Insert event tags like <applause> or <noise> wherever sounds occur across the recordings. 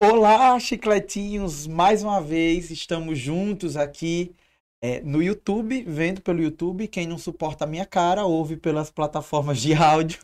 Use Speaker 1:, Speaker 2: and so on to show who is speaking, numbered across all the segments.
Speaker 1: Olá, chicletinhos! Mais uma vez estamos juntos aqui é, no YouTube, vendo pelo YouTube. Quem não suporta a minha cara, ouve pelas plataformas de áudio.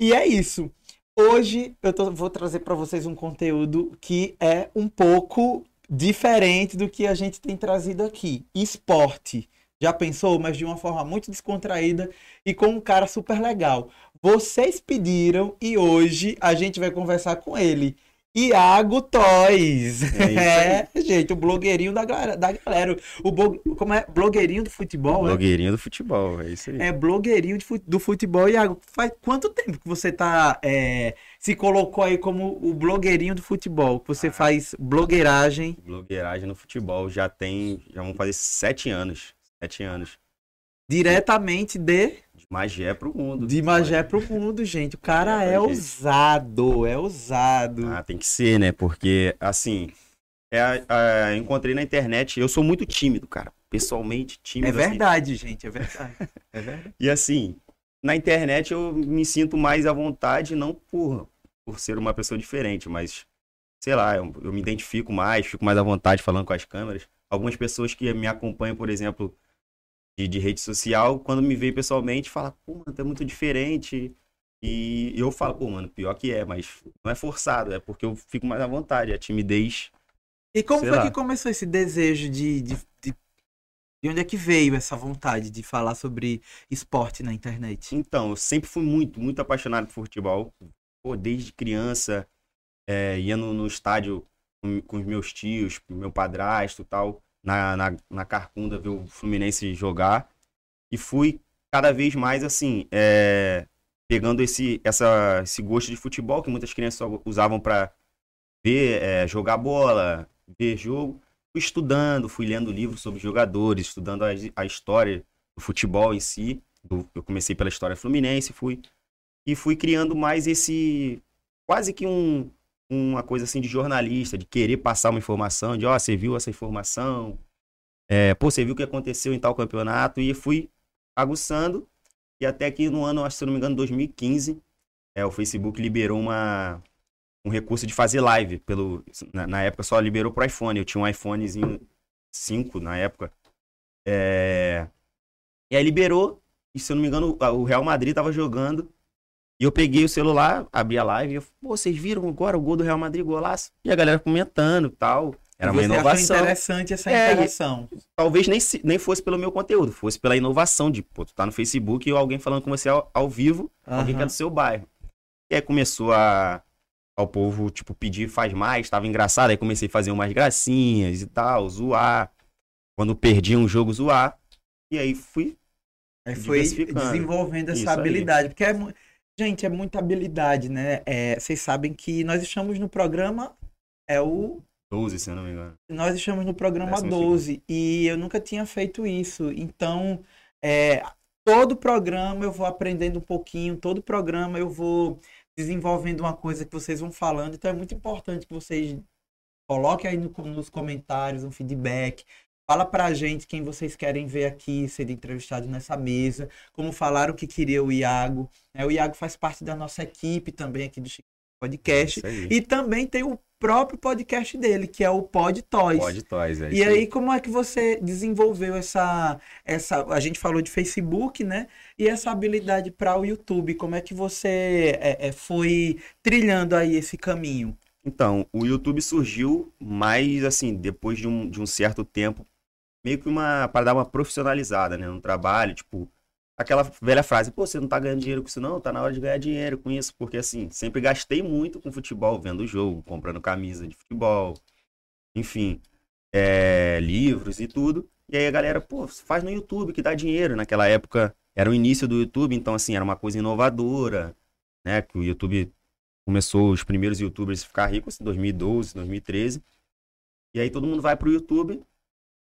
Speaker 1: e é isso. Hoje eu tô- vou trazer para vocês um conteúdo que é um pouco diferente do que a gente tem trazido aqui. Esporte. Já pensou? Mas de uma forma muito descontraída e com um cara super legal. Vocês pediram e hoje a gente vai conversar com ele. Iago Toys.
Speaker 2: É <laughs>
Speaker 1: É, gente, o blogueirinho da galera. Da galera. O como é? Blogueirinho do futebol, né?
Speaker 2: Blogueirinho do futebol, é isso aí.
Speaker 1: É blogueirinho de do futebol. Iago, faz quanto tempo que você tá é, se colocou aí como o blogueirinho do futebol? Que você
Speaker 2: Ah.
Speaker 1: faz blogueiragem
Speaker 2: Blogueiragem no futebol já tem, já vão fazer sete anos. Sete anos.
Speaker 1: diretamente de,
Speaker 2: De Magé pro mundo.
Speaker 1: de Magé pro mundo, gente. O cara é
Speaker 2: gente.
Speaker 1: ousado, é ousado.
Speaker 2: Ah, tem que ser, né? Porque, assim, é, a- encontrei na internet, eu sou muito tímido, cara. Pessoalmente,
Speaker 1: É
Speaker 2: tímido. assim.
Speaker 1: verdade, gente, é verdade. <laughs> É verdade.
Speaker 2: E assim, na internet eu me sinto mais à vontade, não por, por ser uma pessoa diferente, mas, sei lá, eu, eu me identifico mais, fico mais à vontade falando com as câmeras. Algumas pessoas que me acompanham, por exemplo, de, de rede social, quando me veem pessoalmente, falam, pô, mano, é muito diferente. E eu falo, pô, mano, pior que é, mas não é forçado, é porque eu fico mais à vontade, a timidez.
Speaker 1: E como foi
Speaker 2: lá.
Speaker 1: que começou esse desejo de, de, de, de onde é que veio essa vontade de falar sobre esporte na internet?
Speaker 2: Então, eu sempre fui muito, muito apaixonado por futebol. Pô, desde criança, é, ia no, no estádio com, com os meus tios, meu padrasto e tal, na, na, na Carcunda ver o Fluminense jogar. E fui cada vez mais, assim, é, pegando esse, essa, esse gosto de futebol que muitas crianças usavam para ver, é, jogar bola, ver jogo. Fui estudando, fui lendo livros sobre jogadores, estudando a, a história do futebol em si. Do- eu comecei pela história fluminense, fui e fui criando mais esse quase que um, uma coisa assim de jornalista, de querer passar uma informação, de ó, você viu essa informação, é, pô, você viu o que aconteceu em tal campeonato e fui aguçando e até que no ano, se não me engano, 2015, é, o Facebook liberou uma um recurso de fazer live pelo na, na época só liberou pro iPhone, eu tinha um iPhonezinho 5 na época. É, e aí liberou, e se eu não me engano, o- o Real Madrid tava jogando. E eu peguei o celular, abri a live e eu, pô, vocês viram agora o gol do Real Madrid, golaço? E a galera comentando e tal. Era uma inovação.
Speaker 1: interessante essa
Speaker 2: É, e-
Speaker 1: interação.
Speaker 2: Talvez nem, nem fosse pelo meu conteúdo, fosse pela inovação de, pô, tu tá no Facebook e alguém falando com você ao, ao vivo, alguém que é do seu bairro. E aí começou a ao povo, tipo, pedir faz mais, tava engraçado, aí comecei a fazer umas gracinhas e tal, zoar. Quando perdi um jogo, zoar. E aí fui
Speaker 1: Aí foi desenvolvendo essa
Speaker 2: Isso aí.
Speaker 1: habilidade. Porque, é, gente, é muita habilidade, né? É, vocês sabem que nós estamos no programa, é o
Speaker 2: 12, se eu não me engano.
Speaker 1: Nós estamos no programa
Speaker 2: Décimo
Speaker 1: 12 e eu nunca tinha feito isso. Então, é, todo programa eu vou aprendendo um pouquinho, todo programa eu vou desenvolvendo uma coisa que vocês vão falando. Então, é muito importante que vocês coloquem aí no- nos comentários um feedback. Fala pra gente quem vocês querem ver aqui sendo entrevistado nessa mesa. Como falaram que queria o Iago. né? O Iago faz parte da nossa equipe também aqui do Chico Podcast.
Speaker 2: Aí.
Speaker 1: E também tem o próprio podcast dele, que é o Pod Toys.
Speaker 2: Pode toys, é
Speaker 1: E aí, como é que você desenvolveu essa, essa. A gente falou de Facebook, né? E essa habilidade para o YouTube. Como é que você é, é, foi trilhando aí esse caminho?
Speaker 2: Então, o YouTube surgiu mais, assim, depois de um, de um certo tempo, meio que uma, para dar uma profissionalizada, né, no trabalho, tipo, aquela velha frase, pô, você não tá ganhando dinheiro com isso não, tá na hora de ganhar dinheiro com isso, porque, assim, sempre gastei muito com futebol, vendo jogo, comprando camisa de futebol, enfim, é, livros e tudo, e aí a galera, pô, faz no YouTube que dá dinheiro, naquela época era o início do YouTube, então, assim, era uma coisa inovadora, né, que o YouTube começou os primeiros youtubers a ficar ricos em 2012, 2013. E aí todo mundo vai pro YouTube.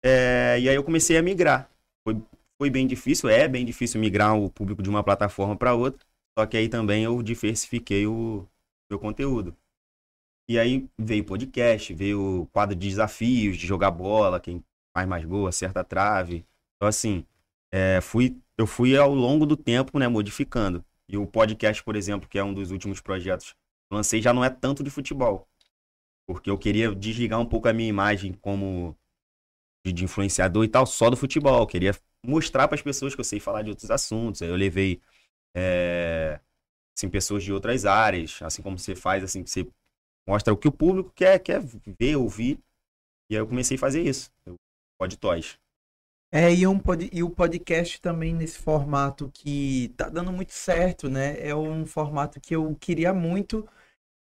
Speaker 2: É, e aí eu comecei a migrar. Foi, foi bem difícil, é bem difícil migrar o público de uma plataforma para outra. Só que aí também eu diversifiquei o meu conteúdo. E aí veio podcast, veio quadro de desafios, de jogar bola, quem faz mais gol, acerta a trave. Então, assim, é, fui, eu fui ao longo do tempo, né, modificando. E o podcast, por exemplo, que é um dos últimos projetos lancei já não é tanto de futebol. Porque eu queria desligar um pouco a minha imagem como de, de influenciador e tal, só do futebol. Eu queria mostrar para as pessoas que eu sei falar de outros assuntos. Eu levei é, assim, pessoas de outras áreas, assim como você faz, assim, você mostra o que o público quer, quer ver, ouvir. E aí eu comecei a fazer isso. Pode Toys.
Speaker 1: É, e, um pod, e o podcast também nesse formato que tá dando muito certo, né? É um formato que eu queria muito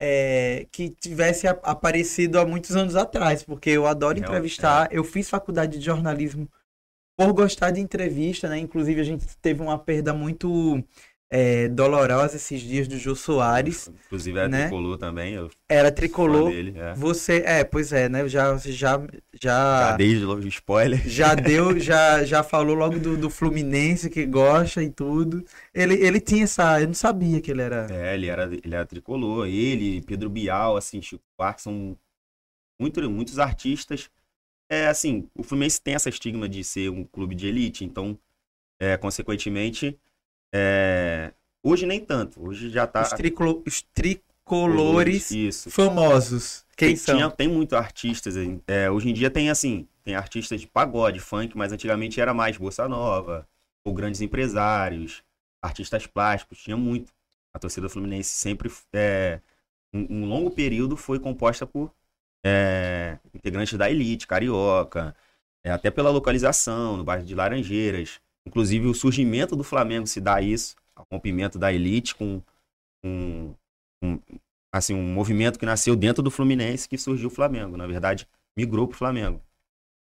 Speaker 1: é, que tivesse aparecido há muitos anos atrás, porque eu adoro entrevistar. É. Eu fiz faculdade de jornalismo por gostar de entrevista, né? Inclusive a gente teve uma perda muito é, dolorosa esses dias do Jô Soares.
Speaker 2: Inclusive era né? tricolor também.
Speaker 1: Era tricolor. Dele, é. Você, é, pois é, né? Já, já, já. Já
Speaker 2: desde logo spoiler.
Speaker 1: Já <laughs> deu, já, já falou logo do, do Fluminense que gosta e tudo. Ele, ele tinha essa, eu não sabia que ele era.
Speaker 2: É, ele era, ele era tricolor. Ele, Pedro Bial, assim, Chico Buarque são muito, muitos artistas. É assim, o Fluminense tem essa estigma de ser um clube de elite, então, é, consequentemente é... Hoje nem tanto. Hoje já tá.
Speaker 1: Os, tricolo... Os tricolores Isso. famosos. Quem
Speaker 2: tem,
Speaker 1: são?
Speaker 2: Tinha, tem muito artistas. É, hoje em dia tem assim, tem artistas de pagode, funk, mas antigamente era mais bossa nova, ou grandes empresários, artistas plásticos, tinha muito. A torcida fluminense sempre, é, um, um, longo período, foi composta por é, integrantes da elite, carioca, é, até pela localização, no bairro de Laranjeiras. Inclusive, o surgimento do Flamengo se dá isso, o rompimento da elite com, com, com assim, um movimento que nasceu dentro do Fluminense que surgiu o Flamengo. Na verdade, migrou para o Flamengo.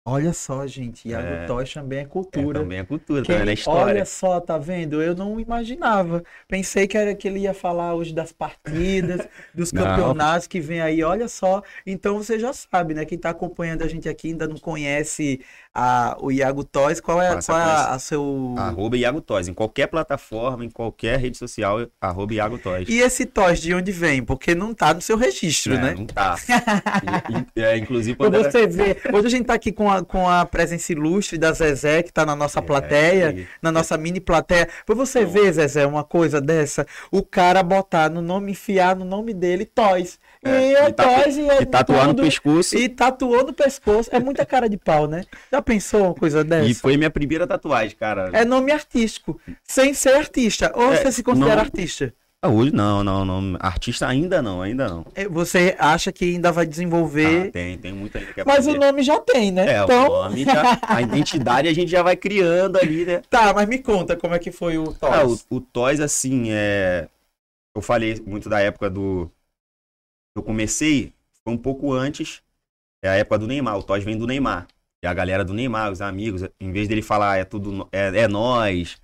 Speaker 1: Olha só, gente, Iago é, Toys também é cultura.
Speaker 2: É, também é cultura, também é história.
Speaker 1: Olha só, tá vendo? Eu não imaginava. Pensei que era que ele ia falar hoje das partidas, <laughs> dos campeonatos que vem aí. Olha só. Então você já sabe, né? Quem tá acompanhando a gente aqui ainda não conhece a, o Iago Toys. Qual é, qual é a, a, seu.
Speaker 2: Arroba Iago Toys. Em qualquer plataforma, em qualquer rede social, arroba Iago Toys.
Speaker 1: E esse Toys de onde vem? Porque não tá no seu registro,
Speaker 2: é,
Speaker 1: né?
Speaker 2: Não tá. <laughs> e, é, inclusive,
Speaker 1: quando você era... vê. Hoje a gente tá aqui com a, com a presença ilustre da Zezé, que está na nossa é, plateia, é, na nossa mini plateia. Pra você ver, Zezé, uma coisa dessa, o cara botar no nome, enfiar no nome dele, Toys. É, e é e, é
Speaker 2: e tatuar tudo, no pescoço.
Speaker 1: E tatuou no pescoço. É muita cara de pau, né? Já pensou uma coisa dessa?
Speaker 2: E foi minha primeira tatuagem, cara.
Speaker 1: É nome artístico, sem ser artista. Ou é, você se considera não... artista?
Speaker 2: Ah, hoje não, não, não. Artista ainda não, ainda não.
Speaker 1: É, você acha que ainda vai desenvolver?
Speaker 2: Ah, tem, tem muita gente
Speaker 1: que Mas o nome já tem, né?
Speaker 2: É, então... o nome já, a identidade a gente já vai criando ali, né? <laughs>
Speaker 1: Tá, mas me conta como é que foi o Toys. Ah,
Speaker 2: o, o Toys, assim, é... Eu falei muito da época do... Eu comecei, foi um pouco antes, é a época do Neymar. O Toys vem do Neymar. E a galera do Neymar, os amigos, em vez dele falar é tudo, é, é nós,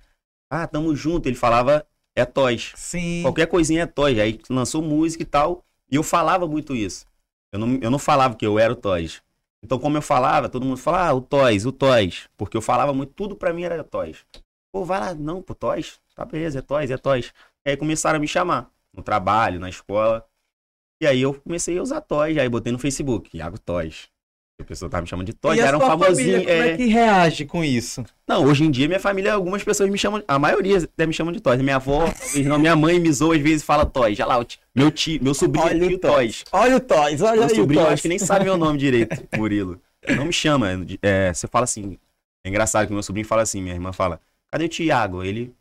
Speaker 2: ah, tamo junto, ele falava é Toys.
Speaker 1: Sim.
Speaker 2: Qualquer coisinha é Toys. Aí lançou música e tal. E eu falava muito isso. Eu não, eu não falava que eu era o Toys. Então, como eu falava, todo mundo falava, ah, o Toys, o Toys. Porque eu falava muito, tudo pra mim era Toys. Pô, vai lá, não, pô, Toys? Tá beleza, é Toys, é Toys. E aí começaram a me chamar. No trabalho, na escola. E aí eu comecei a usar Toys. Aí botei no Facebook, Iago Toys. A pessoa tava me chamando de Todd, era um famosinho.
Speaker 1: Família, como é... é que reage com isso?
Speaker 2: Não, hoje em dia minha família, algumas pessoas me chamam, a maioria até me chamam de Todd. Minha avó, minha mãe me zoa às vezes e fala Todd. Já lá, meu tio, meu sobrinho
Speaker 1: olha
Speaker 2: é tio
Speaker 1: Todd. Olha o Todd, olha
Speaker 2: meu
Speaker 1: aí
Speaker 2: sobrinho, acho que nem sabe meu nome direito, <laughs> Murilo. Não me chama, é, você fala assim, é engraçado que meu sobrinho fala assim, minha irmã fala, cadê o Tiago? Ele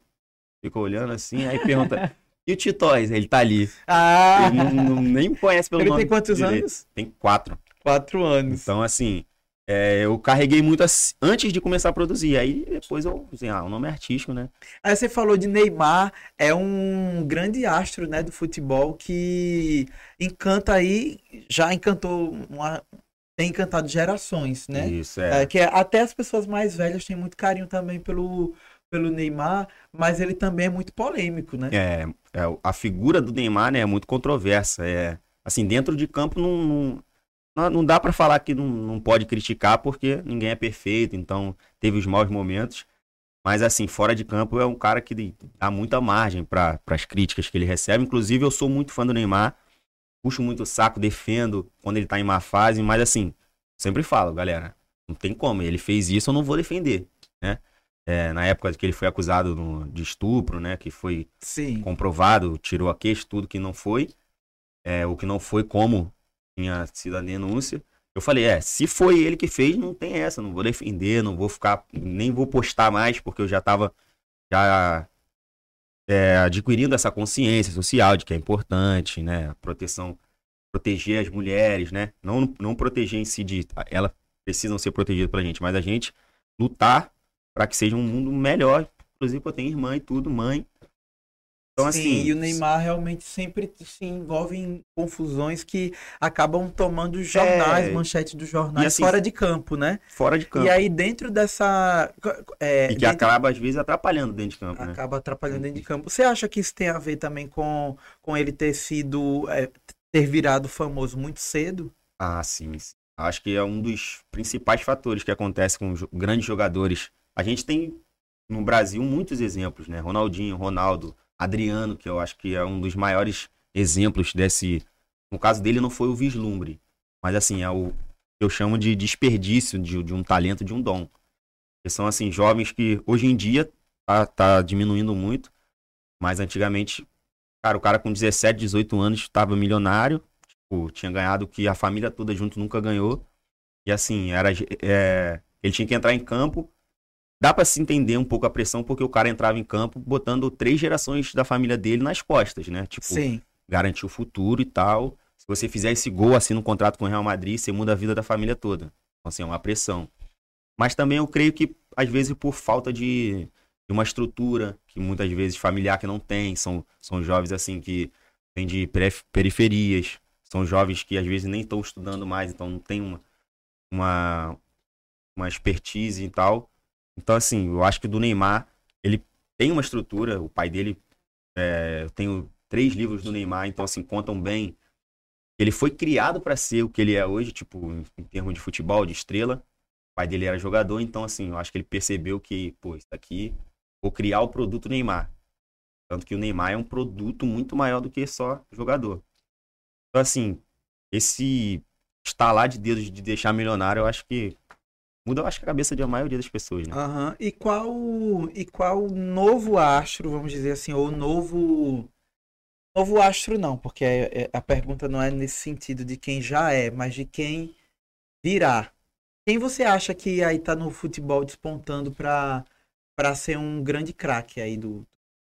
Speaker 2: fica olhando assim, aí pergunta, e o Tio Toys? Ele tá ali.
Speaker 1: Ah!
Speaker 2: Ele não, não, nem conhece pelo
Speaker 1: Ele
Speaker 2: nome
Speaker 1: tem quantos
Speaker 2: direito.
Speaker 1: anos?
Speaker 2: Tem quatro.
Speaker 1: Quatro anos.
Speaker 2: Então, assim, é, eu carreguei muito antes de começar a produzir. Aí depois eu, assim, ah, o nome é artístico, né?
Speaker 1: Aí você falou de Neymar, é um grande astro, né, do futebol que encanta aí, já encantou uma, tem encantado gerações, né?
Speaker 2: Isso, é.
Speaker 1: é que é, até as pessoas mais velhas têm muito carinho também pelo, pelo Neymar, mas ele também é muito polêmico, né?
Speaker 2: É, é a figura do Neymar né, é muito controversa. É, assim, dentro de campo não, não não dá para falar que não, não pode criticar porque ninguém é perfeito, então teve os maus momentos. Mas assim, fora de campo é um cara que dá muita margem para as críticas que ele recebe. Inclusive, eu sou muito fã do Neymar, puxo muito o saco, defendo quando ele tá em má fase, mas assim, sempre falo, galera, não tem como, ele fez isso, eu não vou defender, né? É, na época que ele foi acusado no, de estupro, né, que foi
Speaker 1: Sim.
Speaker 2: comprovado, tirou a queixa, tudo que não foi. é, o que não foi como tinha sido a denúncia. Eu falei, é, se foi ele que fez, não tem essa, não vou defender, não vou ficar, nem vou postar mais, porque eu já tava já é, adquirindo essa consciência social de que é importante, né, proteção, proteger as mulheres, né, não, não proteger em si de, elas precisam ser protegidas pela gente, mas a gente lutar para que seja um mundo melhor, inclusive eu tenho irmã e tudo, mãe,
Speaker 1: então, Sim, assim, e o Neymar realmente sempre se envolve em confusões que acabam tomando jornais, é... manchetes dos jornais assim, fora de campo, né?
Speaker 2: Fora de campo.
Speaker 1: E aí, dentro dessa.
Speaker 2: É, e que dentro... acaba, às vezes, atrapalhando dentro de campo.
Speaker 1: Né? Acaba né? atrapalhando dentro de campo. Você acha que isso tem a ver também com, com ele ter sido. É, ter virado famoso muito cedo?
Speaker 2: Ah, sim, sim. Acho que é um dos principais fatores que acontece com grandes jogadores. A gente tem no Brasil muitos exemplos, né? Ronaldinho, Ronaldo. Adriano, que eu acho que é um dos maiores exemplos desse. No caso dele, não foi o vislumbre, mas assim, é o que eu chamo de desperdício de, de um talento, de um dom. Que são assim, jovens que hoje em dia tá, tá diminuindo muito, mas antigamente, cara, o cara com 17, 18 anos estava milionário, tipo, tinha ganhado o que a família toda junto nunca ganhou. E assim, era, é, ele tinha que entrar em campo dá para se entender um pouco a pressão, porque o cara entrava em campo botando três gerações da família dele nas costas, né? Tipo,
Speaker 1: Sim.
Speaker 2: garantir o futuro e tal. Se você fizer esse gol, assina um contrato com o Real Madrid, você muda a vida da família toda. Então, assim, é uma pressão. Mas também eu creio que, às vezes, por falta de, de uma estrutura, que muitas vezes familiar que não tem, são, são jovens, assim, que vêm de periferias, são jovens que, às vezes, nem estão estudando mais, então não tem uma, uma, uma expertise e tal. Então, assim, eu acho que do Neymar, ele tem uma estrutura, o pai dele, é, eu tenho três livros do Neymar, então, assim, contam bem. Ele foi criado para ser o que ele é hoje, tipo, em, em termos de futebol, de estrela. O pai dele era jogador, então, assim, eu acho que ele percebeu que, pô, isso aqui, vou criar o produto Neymar. Tanto que o Neymar é um produto muito maior do que só jogador. Então, assim, esse estalar de dedos de deixar milionário, eu acho que muda, eu acho, a cabeça de a maioria das pessoas, né?
Speaker 1: Uhum. E qual e qual novo astro, vamos dizer assim, ou novo novo astro não, porque é, é, a pergunta não é nesse sentido de quem já é, mas de quem virá. Quem você acha que aí tá no futebol despontando para para ser um grande craque aí do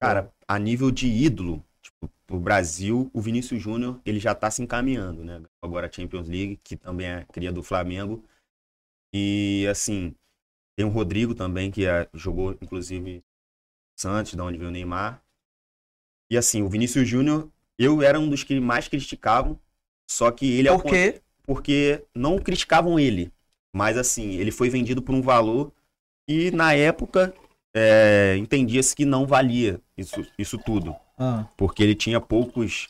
Speaker 2: Cara, a nível de ídolo, tipo, o Brasil, o Vinícius Júnior, ele já tá se encaminhando, né? Agora a Champions League, que também é cria do Flamengo. E assim, tem o Rodrigo também, que é, jogou, inclusive, Santos, da onde veio o Neymar. E assim, o Vinícius Júnior, eu era um dos que mais criticavam, só que ele...
Speaker 1: Por quê?
Speaker 2: Porque não criticavam ele, mas assim, ele foi vendido por um valor e na época é, entendia-se que não valia isso, isso tudo. Ah. Porque ele tinha poucos,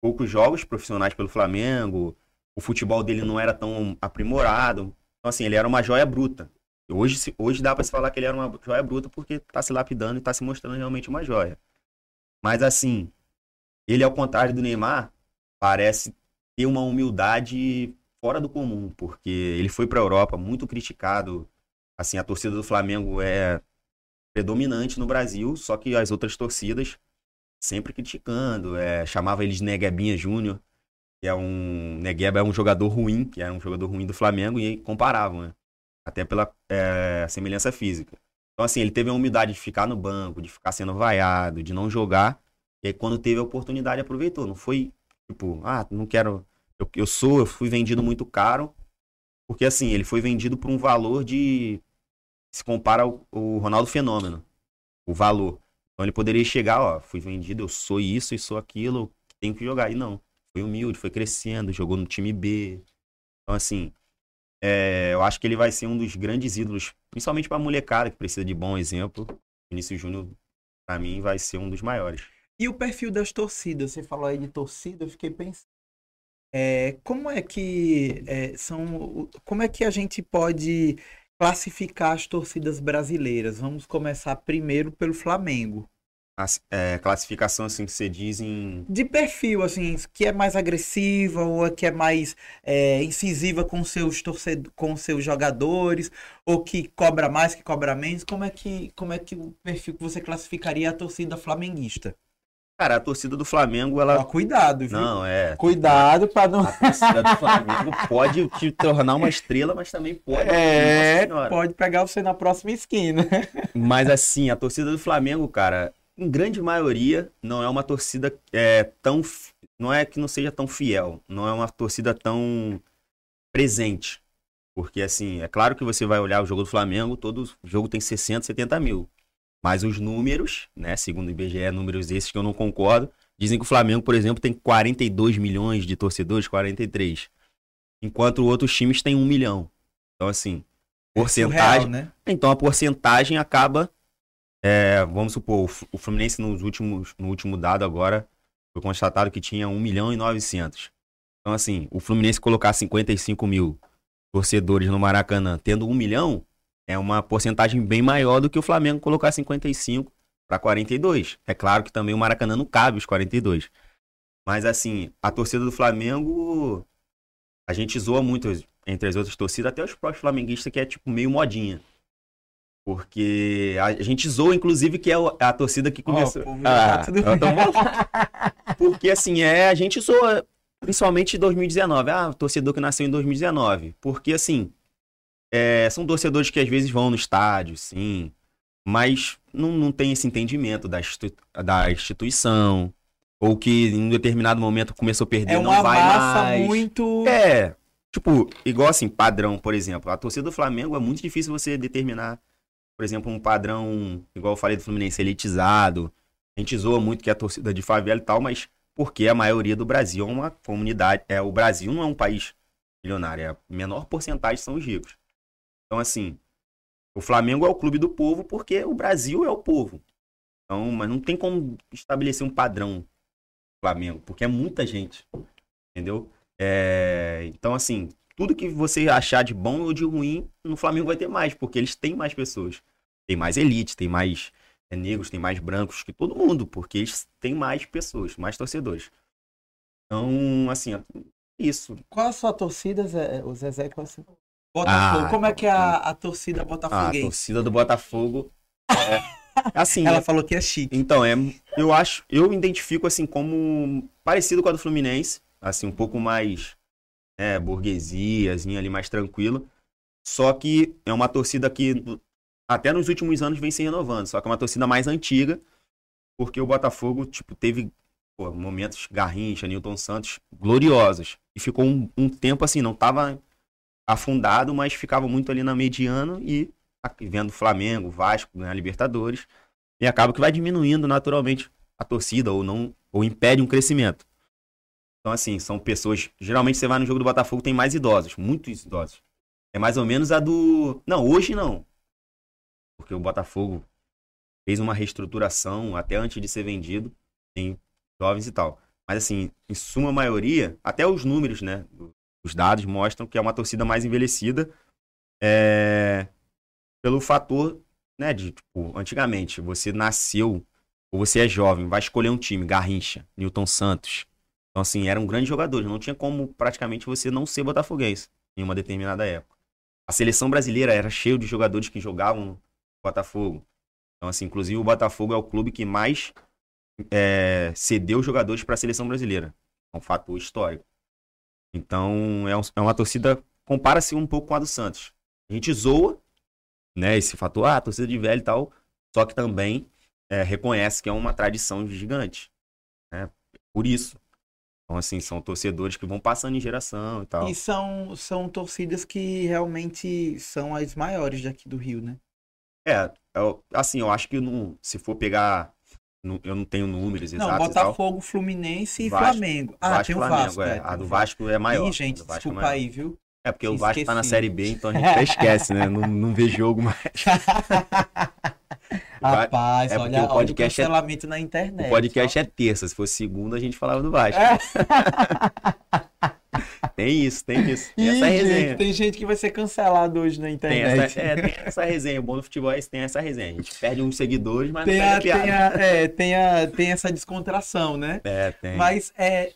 Speaker 2: poucos jogos profissionais pelo Flamengo, o futebol dele não era tão aprimorado. Então, assim, ele era uma joia bruta. Hoje, hoje dá para se falar que ele era uma joia bruta porque tá se lapidando e tá se mostrando realmente uma joia. Mas, assim, ele, ao contrário do Neymar, parece ter uma humildade fora do comum, porque ele foi para a Europa muito criticado. Assim, a torcida do Flamengo é predominante no Brasil, só que as outras torcidas sempre criticando, é, chamava ele de Neguebinha Júnior que é um. Negueba é um jogador ruim, que era um jogador ruim do Flamengo, e comparavam, né? Até pela é, semelhança física. Então, assim, ele teve a humildade de ficar no banco, de ficar sendo vaiado, de não jogar. E aí, quando teve a oportunidade, aproveitou. Não foi tipo, ah, não quero. Eu, eu sou, eu fui vendido muito caro. Porque, assim, ele foi vendido por um valor de. Se compara ao, Ronaldo Fenômeno. O valor. Então, ele poderia chegar, ó, fui vendido, eu sou isso e sou aquilo, tenho que jogar. E não foi humilde, foi crescendo, jogou no time B. Então, assim, é, eu acho que ele vai ser um dos grandes ídolos, principalmente para a molecada que precisa de bom exemplo. Vinícius Júnior, para mim, vai ser um dos maiores.
Speaker 1: E o perfil das torcidas? Você falou aí de torcida, eu fiquei pensando. É, como é que é, são. Como é que a gente pode classificar as torcidas brasileiras? Vamos começar primeiro pelo Flamengo
Speaker 2: é, classificação assim que você diz em.
Speaker 1: De perfil, assim, que é mais agressiva ou que é mais é, incisiva com seus torcedores, com seus jogadores, ou que cobra mais, que cobra menos. Como é que, como é que o perfil que você classificaria a torcida flamenguista?
Speaker 2: Cara, a torcida do Flamengo, ela.
Speaker 1: Ó, cuidado, viu?
Speaker 2: Não, é.
Speaker 1: Cuidado pra não.
Speaker 2: A torcida do Flamengo <laughs> pode te tornar uma estrela, mas também pode.
Speaker 1: É, pode pegar você na próxima esquina.
Speaker 2: Mas assim, a torcida do Flamengo, cara, em grande maioria, não é uma torcida é, tão. Não é que não seja tão fiel, não é uma torcida tão presente. Porque, assim, é claro que você vai olhar o jogo do Flamengo, todo jogo tem 60, 70 mil. Mas os números, né, segundo o IBGE, números esses que eu não concordo, dizem que o Flamengo, por exemplo, tem 42 milhões de torcedores, 43. Enquanto outros times têm 1 milhão. Então, assim, porcentagem.
Speaker 1: Surreal, né?
Speaker 2: Então a porcentagem acaba. É, vamos supor, o Fluminense nos últimos, no último dado agora foi constatado que tinha 1 milhão e 900. Então, assim, o Fluminense colocar 55 mil torcedores no Maracanã tendo 1 milhão é uma porcentagem bem maior do que o Flamengo colocar 55 para 42. É claro que também o Maracanã não cabe os 42. Mas, assim, a torcida do Flamengo. A gente zoa muito entre as outras torcidas, até os próprios flamenguistas, que é tipo meio modinha. Porque a gente zoa, inclusive, que é a torcida que começou.
Speaker 1: Ó, povo, tá tudo
Speaker 2: então tá bom. Porque assim, é, a gente zoa, principalmente em 2019. Ah, torcedor que nasceu em 2019. Porque assim, é, são torcedores que às vezes vão no estádio, sim, mas não, não tem esse entendimento da, da instituição. Ou que em um determinado momento começou a perder,
Speaker 1: É
Speaker 2: não
Speaker 1: uma
Speaker 2: vai
Speaker 1: massa
Speaker 2: mais.
Speaker 1: muito.
Speaker 2: É, tipo, igual assim, padrão, por exemplo. A torcida do Flamengo é muito difícil você determinar, por exemplo, um padrão, igual eu falei do Fluminense, elitizado. A gente zoa muito que é a torcida de favela e tal, mas porque a maioria do Brasil é uma comunidade. É, o Brasil não é um país milionário, é a menor porcentagem são os ricos. Então, assim, o Flamengo é o clube do povo porque o Brasil é o povo. Então, mas não tem como estabelecer um padrão Flamengo, porque é muita gente. Entendeu? É, então, assim, tudo que você achar de bom ou de ruim, no Flamengo vai ter mais, porque eles têm mais pessoas. Tem mais elite, tem mais é, negros, tem mais brancos que todo mundo, porque eles têm mais pessoas, mais torcedores. Então, assim, é isso.
Speaker 1: Qual a sua torcida, Zé? O Zezé? Qual a sua... Botafogo.
Speaker 2: Ah,
Speaker 1: Como é que é a, a torcida
Speaker 2: A
Speaker 1: botafoguense?
Speaker 2: torcida do Botafogo é, <laughs> assim,
Speaker 1: Ela
Speaker 2: é-
Speaker 1: falou que é chique.
Speaker 2: Então, é, eu acho, eu identifico assim como parecido com a do Fluminense, assim, um pouco mais é, burguesiazinha ali, mais tranquila. Só que é uma torcida que até nos últimos anos vem se renovando, só que é uma torcida mais antiga, porque o Botafogo, tipo, teve pô, momentos Garrincha, Newton Santos gloriosos. E ficou um, um tempo assim, não tava afundado, mas ficava muito ali na mediana e aqui vendo Flamengo, Vasco, ganhar Libertadores. E acaba que vai diminuindo naturalmente a torcida ou não ou impede um crescimento. Então assim, são pessoas, geralmente você vai no jogo do Botafogo tem mais idosos, muitos idosos. É mais ou menos a do, não, hoje não. Porque o Botafogo fez uma reestruturação até antes de ser vendido, tem jovens e tal. Mas assim, em suma maioria, até os números, né, os dados mostram que é uma torcida mais envelhecida, é, pelo fator, né, de, tipo, antigamente, você nasceu, ou você é jovem, vai escolher um time, Garrincha, Newton Santos. Então, assim, eram grandes jogadores, não tinha como praticamente você não ser botafoguense em uma determinada época. A seleção brasileira era cheia de jogadores que jogavam no Botafogo. Então, assim, inclusive o Botafogo é o clube que mais é, cedeu jogadores para a seleção brasileira. É um fator histórico. Então, é, um- é uma torcida, compara-se um pouco com a do Santos. A gente zoa, né, esse fator, ah, torcida de velho e tal, só que também é, reconhece que é uma tradição gigante. Né, por isso. Então, assim, são torcedores que vão passando em geração e tal.
Speaker 1: E são, são torcidas que realmente são as maiores daqui do Rio, né?
Speaker 2: É, eu- assim, eu acho que não, se for pegar, não- eu não tenho números
Speaker 1: Não,
Speaker 2: exatos e tal.
Speaker 1: Botafogo, Fluminense e
Speaker 2: Vasco-
Speaker 1: Flamengo. Ah,
Speaker 2: Vasco,
Speaker 1: tem o
Speaker 2: Flamengo,
Speaker 1: Vasco.
Speaker 2: é.
Speaker 1: é,
Speaker 2: A
Speaker 1: tem
Speaker 2: do Vasco é maior.
Speaker 1: Ih, gente,
Speaker 2: é
Speaker 1: desculpa
Speaker 2: maior.
Speaker 1: aí, viu?
Speaker 2: É porque o Vasco tá na. Série B, então a gente até esquece, né? Não, não vê jogo mais. <laughs>
Speaker 1: Rapaz,
Speaker 2: é
Speaker 1: olha,
Speaker 2: o
Speaker 1: olha o
Speaker 2: podcast é-
Speaker 1: cancelamento na internet.
Speaker 2: O podcast é terça, se fosse segunda a gente falava do Vasco.
Speaker 1: É. <laughs>
Speaker 2: Tem isso, tem isso. Tem
Speaker 1: Ih,
Speaker 2: essa resenha.
Speaker 1: gente, tem gente que vai ser cancelado hoje na
Speaker 2: Tem
Speaker 1: internet.
Speaker 2: essa, é, tem essa resenha. O bom do futebol é isso, tem essa resenha. A gente perde uns seguidores, mas
Speaker 1: Tem,
Speaker 2: não
Speaker 1: a,
Speaker 2: perde a
Speaker 1: tem,
Speaker 2: piada.
Speaker 1: a- é, tem, a- tem essa descontração, né?
Speaker 2: É, tem.
Speaker 1: Mas é,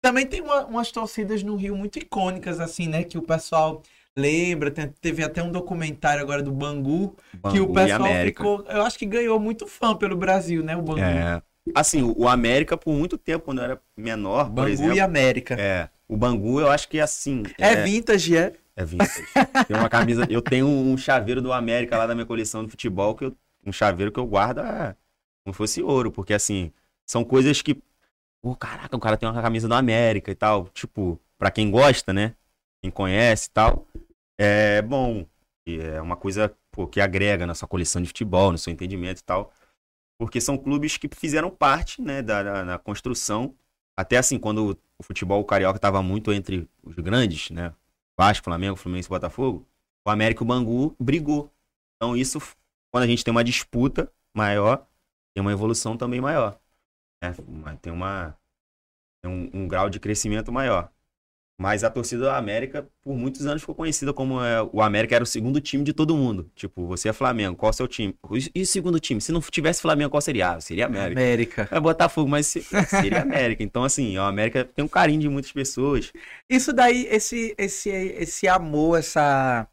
Speaker 1: também tem uma- umas torcidas no Rio muito icônicas, assim, né? Que o pessoal lembra. Tem- teve até um documentário agora do Bangu, que o
Speaker 2: Bangu e
Speaker 1: pessoal
Speaker 2: América.
Speaker 1: ficou. Eu acho que ganhou muito fã pelo Brasil, né? O Bangu.
Speaker 2: É. Assim, o, América, por muito tempo, quando eu era menor, por
Speaker 1: Bangu
Speaker 2: exemplo.
Speaker 1: e América.
Speaker 2: É. O Bangu, eu acho que é assim.
Speaker 1: É, vintage, é?
Speaker 2: É vintage. Tem uma camisa. Eu tenho um chaveiro do América lá da minha coleção de futebol, que eu- um chaveiro que eu guardo é, como se fosse ouro, porque assim, são coisas que. Pô, caraca, o cara tem uma camisa do América e tal. Tipo, pra quem gosta, né? Quem conhece e tal. É bom. É uma coisa pô, que agrega na sua coleção de futebol, no seu entendimento e tal. Porque são clubes que fizeram parte, né, da, da, da construção. Até assim, quando o futebol carioca estava muito entre os grandes, né? Vasco, Flamengo, Fluminense Botafogo, o América e o Bangu brigou. Então isso, quando a gente tem uma disputa maior, tem uma evolução também maior. Né? Uma- Tem uma um, um grau de crescimento maior. Mas a torcida do América, por muitos anos, ficou conhecida como é, o América era o segundo time de todo mundo. Tipo, você é Flamengo, qual é o seu time? E- E o segundo time? Se não tivesse Flamengo, qual seria? Ah, seria América.
Speaker 1: América.
Speaker 2: É Botafogo, mas se- seria América. Então, assim, o América tem um carinho de muitas pessoas.
Speaker 1: Isso daí, esse, esse, esse amor, essa,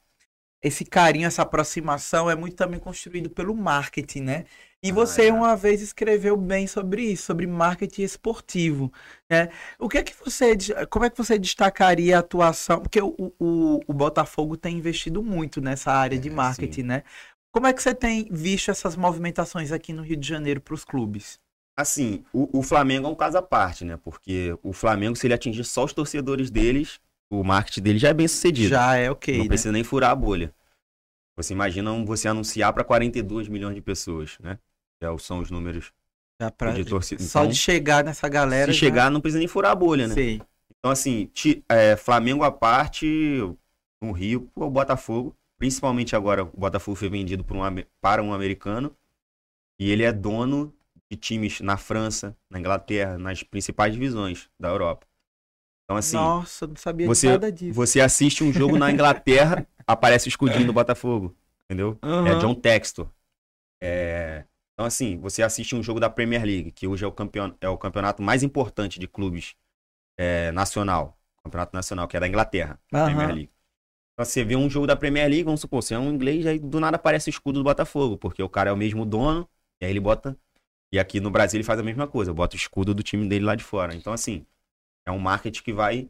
Speaker 1: esse carinho, essa aproximação é muito também construído pelo marketing, né? E
Speaker 2: Ah,
Speaker 1: você
Speaker 2: é.
Speaker 1: uma vez escreveu bem sobre isso, sobre marketing esportivo, né? O que é que você, de- como é que você destacaria a atuação? Porque o, o, o Botafogo tem investido muito nessa área de
Speaker 2: É,
Speaker 1: marketing, né? Como é que você tem visto essas movimentações aqui no Rio de Janeiro para os clubes?
Speaker 2: Assim, o, o Flamengo é um caso à parte, né? Porque o Flamengo, se ele atingir só os torcedores deles, o marketing dele já é bem sucedido.
Speaker 1: Já é ok,
Speaker 2: não
Speaker 1: né?
Speaker 2: precisa nem furar a bolha. Você imagina você anunciar para 42 milhões de pessoas, né? Que são os números
Speaker 1: Já pra-
Speaker 2: de torcida.
Speaker 1: Só
Speaker 2: Então,
Speaker 1: de chegar nessa galera.
Speaker 2: se
Speaker 1: já-
Speaker 2: chegar, não precisa nem furar a bolha, né?
Speaker 1: Sei.
Speaker 2: Então, assim, ti- é, Flamengo à parte, no Rio, o Botafogo, principalmente agora, o Botafogo foi vendido por um para um americano, e ele é dono de times na França, na Inglaterra, nas principais divisões da Europa. Então, assim,
Speaker 1: Nossa, não sabia
Speaker 2: você-
Speaker 1: nada disso.
Speaker 2: você assiste um jogo na Inglaterra, <laughs> aparece o escudinho do Botafogo, entendeu? É
Speaker 1: Aham.
Speaker 2: John Textor. É, Então, assim, você assiste um jogo da Premier League, que hoje é o, campeon... é o campeonato mais importante de clubes é, nacional. Campeonato nacional, que é da Inglaterra,
Speaker 1: Aham.
Speaker 2: Premier League. Então, você vê um jogo da Premier League, vamos supor, você é um inglês, aí do nada aparece o escudo do Botafogo, porque o cara é o mesmo dono, e aí ele bota. E aqui no Brasil ele faz a mesma coisa, bota o escudo do time dele lá de fora. Então, assim, é um marketing que vai,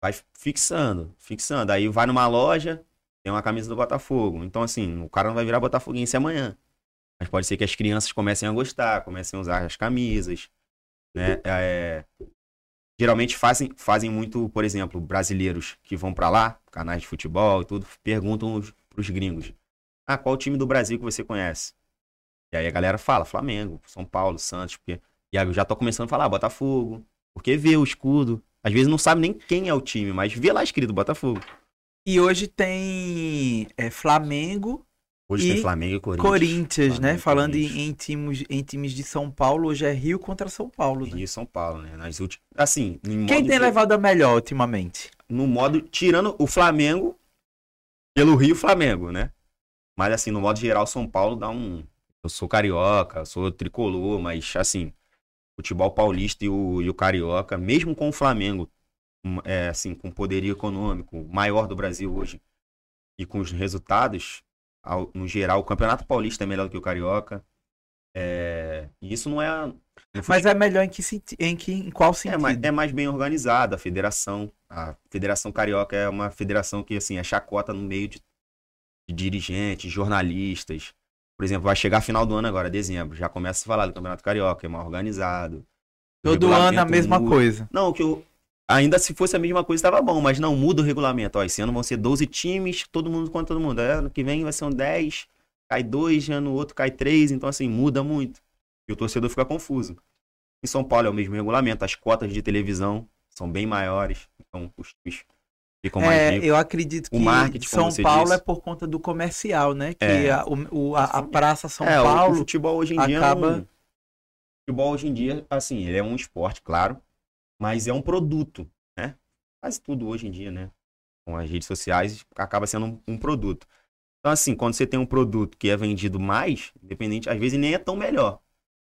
Speaker 2: vai fixando, fixando. Aí vai numa loja, tem uma camisa do Botafogo. Então, assim, o cara não vai virar botafoguense amanhã. Mas pode ser que as crianças comecem a gostar, comecem a usar as camisas, né? É, geralmente fazem, fazem muito, por exemplo, brasileiros que vão pra lá, canais de futebol e tudo, perguntam os, pros gringos. Ah, qual time do Brasil que você conhece? E aí a galera fala, Flamengo, São Paulo, Santos, porque... E aí eu já tô começando a falar, Botafogo, porque vê o escudo. Às vezes não sabe nem quem é o time, mas vê lá escrito Botafogo.
Speaker 1: E hoje tem é, Flamengo,
Speaker 2: Hoje
Speaker 1: E
Speaker 2: tem Flamengo e Corinthians.
Speaker 1: Corinthians, né?
Speaker 2: Flamengo e
Speaker 1: Falando em,
Speaker 2: Corinthians.
Speaker 1: em, times, em times de São Paulo, hoje é Rio contra São Paulo. né?
Speaker 2: Rio e São Paulo, né? Nas últimas... Assim, em
Speaker 1: Quem tem levado a melhor ultimamente?
Speaker 2: no modo tirando o Flamengo pelo Rio Flamengo, né? Mas assim, no modo geral, São Paulo dá um. Eu sou carioca, sou tricolor, mas assim, futebol paulista e o, e o carioca, mesmo com o Flamengo, um, é, assim, com poderio econômico maior do Brasil hoje e com os resultados, ao- no geral, o Campeonato Paulista é melhor do que o carioca. É, e isso não é. no
Speaker 1: Mas é melhor em que, em que em qual
Speaker 2: é
Speaker 1: sentido?
Speaker 2: mais, é mais bem organizada a federação. A Federação Carioca é uma federação que, assim, é chacota no meio de, de dirigentes, jornalistas. Por exemplo, vai chegar final do ano agora, dezembro. Já começa a falar do Campeonato Carioca, é mais organizado.
Speaker 1: Todo ano a mesma
Speaker 2: muda.
Speaker 1: coisa.
Speaker 2: Não, que eu. Ainda se fosse a mesma coisa, estava bom, mas não, muda o regulamento. Ó, esse ano vão ser 12 times, todo mundo contra todo mundo. Aí, Ano que vem vai ser um 10, cai 2, ano outro cai 3, então assim, muda muito. E o torcedor fica confuso. Em São Paulo é o mesmo regulamento, as cotas de televisão são bem maiores, então os times ficam mais
Speaker 1: É,
Speaker 2: ricos.
Speaker 1: eu acredito que
Speaker 2: O marketing,
Speaker 1: São Paulo
Speaker 2: disse.
Speaker 1: é por conta do comercial, né? Que
Speaker 2: É.
Speaker 1: a, o- a- a Praça São
Speaker 2: é, o- o,
Speaker 1: Paulo.
Speaker 2: futebol hoje em dia
Speaker 1: acaba-
Speaker 2: é um... O futebol hoje em dia, assim, ele é um esporte, claro, mas é um produto, né? Quase tudo hoje em dia, né? Com as redes sociais, acaba sendo um, um produto. Então, assim, quando você tem um produto que é vendido mais, independente, às vezes nem é tão melhor.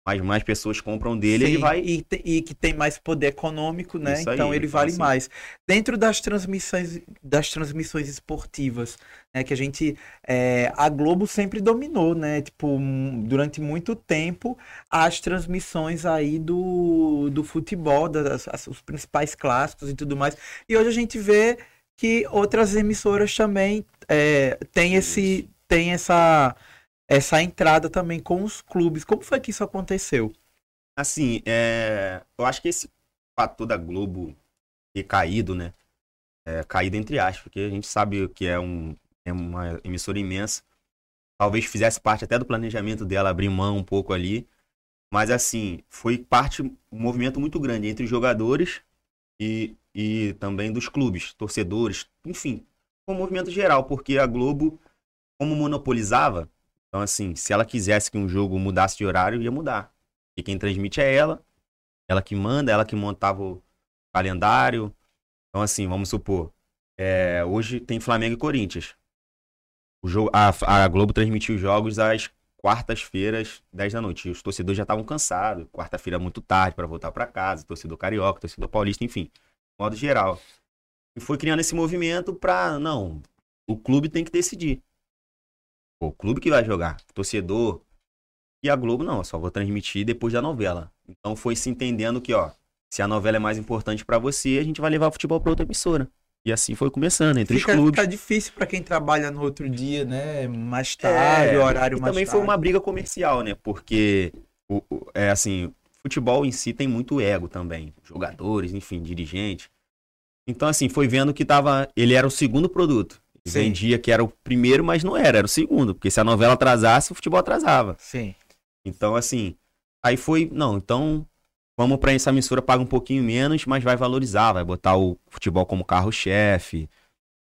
Speaker 2: Mais, mais pessoas compram dele,
Speaker 1: Sim,
Speaker 2: ele vai.
Speaker 1: E, te- e que tem mais poder econômico, né?
Speaker 2: Isso aí,
Speaker 1: então ele
Speaker 2: então,
Speaker 1: vale
Speaker 2: assim-
Speaker 1: mais. Dentro das transmissões, das transmissões esportivas, né? Que a gente. é, a Globo sempre dominou, né? Tipo, durante muito tempo, as transmissões aí do, do futebol, das, as- os principais clássicos e tudo mais. E hoje a gente vê que outras emissoras também é, têm esse. Tem essa. Essa entrada também com os clubes. Como foi que isso aconteceu?
Speaker 2: Assim, é, eu acho que esse fator da Globo ter caído, né? É, caído entre aspas, porque a gente sabe que é, um, é uma emissora imensa. Talvez fizesse parte até do planejamento dela abrir mão um pouco ali. Mas assim, foi parte, um movimento muito grande entre os jogadores e, e também dos clubes, torcedores, enfim, foi um movimento geral, porque a Globo, como monopolizava, então assim, se ela quisesse que um jogo mudasse de horário, ia mudar. E quem transmite é ela. Ela que manda, ela que montava o calendário. Então, assim, vamos supor. é, hoje tem Flamengo e Corinthians. O jogo, a, a Globo transmitiu os jogos às quartas-feiras, 10 da noite. E os torcedores já estavam cansados. Quarta-feira muito tarde para voltar para casa. Torcedor carioca, torcedor paulista, enfim. Modo geral. E foi criando esse movimento pra. Não, o clube tem que decidir. Pô, o clube que vai jogar. Torcedor, e a Globo, não, eu só vou transmitir depois da novela. Então foi se entendendo que, ó, se a novela é mais importante pra você, a gente vai levar o futebol pra outra emissora. E assim foi começando, entre
Speaker 1: Fica,
Speaker 2: os clubes.
Speaker 1: fica difícil pra quem trabalha no outro dia, né? Mais tarde,
Speaker 2: É,
Speaker 1: horário mais
Speaker 2: também
Speaker 1: tarde.
Speaker 2: foi uma briga comercial, né? Porque, o, o- é assim, futebol em si tem muito ego também. Jogadores, enfim, dirigentes. Então, assim, foi vendo que tava. Ele era o segundo produto.
Speaker 1: Sim.
Speaker 2: vendia que era o primeiro, mas não era, era o segundo. Porque se a novela atrasasse, o futebol atrasava.
Speaker 1: Sim.
Speaker 2: Então, assim, aí foi, não, então vamos pra essa emissora, paga um pouquinho menos, mas vai valorizar, vai botar o futebol como carro-chefe.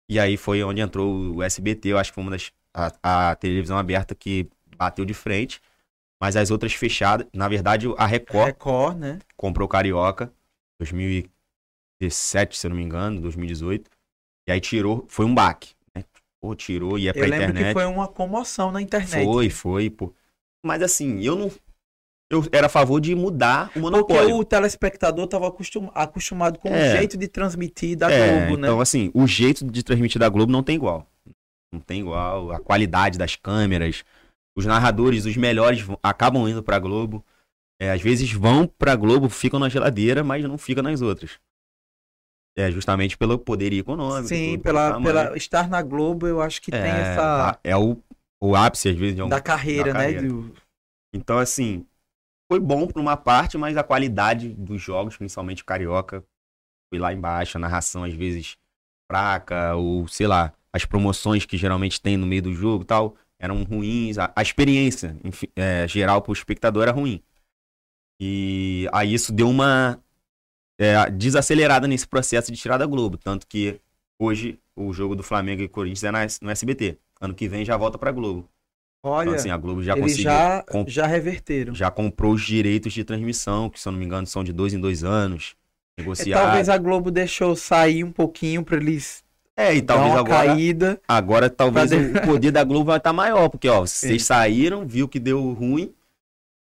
Speaker 2: E aí foi onde entrou o SBT, eu acho que foi uma das, a, a televisão aberta que bateu de frente, mas as outras fechadas, na verdade a Record
Speaker 1: Record, né?
Speaker 2: comprou o Carioca, 2017, se eu não me engano, 2018, e aí tirou, foi um baque? Pô, tirou, ia pra
Speaker 1: Eu lembro
Speaker 2: internet.
Speaker 1: que foi uma comoção na internet.
Speaker 2: Foi, foi, pô. Mas assim, eu não. Eu era a favor de mudar o
Speaker 1: Porque
Speaker 2: monopólio.
Speaker 1: o telespectador estava acostum- acostumado com
Speaker 2: É.
Speaker 1: o jeito de transmitir da
Speaker 2: É,
Speaker 1: Globo, né?
Speaker 2: então, assim, o jeito de transmitir da Globo não tem igual. Não tem igual. A qualidade das câmeras. Os narradores, os melhores, acabam indo pra Globo. É, às vezes vão pra Globo, ficam na geladeira, mas não ficam nas outras. É, justamente pelo poder econômico.
Speaker 1: Sim,
Speaker 2: tudo,
Speaker 1: pela, pela estar na Globo, eu acho que tem
Speaker 2: É,
Speaker 1: essa
Speaker 2: É o, o ápice, às vezes, de um,
Speaker 1: da carreira,
Speaker 2: da
Speaker 1: né?
Speaker 2: carreira.
Speaker 1: do-
Speaker 2: Então, assim, foi bom por uma parte, mas a qualidade dos jogos, principalmente o Carioca, foi lá embaixo. A narração, às vezes, fraca, ou sei lá, as promoções que geralmente tem no meio do jogo tal, eram ruins. A, a experiência enfim, é, geral pro espectador era ruim. E aí isso deu uma é, desacelerada nesse processo de tirar da Globo. Tanto que hoje o jogo do Flamengo e Corinthians é na- no SBT. Ano que vem já volta pra Globo.
Speaker 1: Olha,
Speaker 2: Então, assim, a Globo já
Speaker 1: eles
Speaker 2: conseguiu
Speaker 1: já,
Speaker 2: com-
Speaker 1: já reverteram.
Speaker 2: já comprou os direitos de transmissão, que se eu não me engano são de dois em dois anos.
Speaker 1: É,
Speaker 2: Negociar.
Speaker 1: talvez a Globo deixou sair um pouquinho para eles
Speaker 2: É, e talvez
Speaker 1: uma
Speaker 2: agora,
Speaker 1: caída.
Speaker 2: agora talvez
Speaker 1: Pra
Speaker 2: o poder da Globo vai estar maior, porque ó, vocês <laughs> saíram, viu que deu ruim,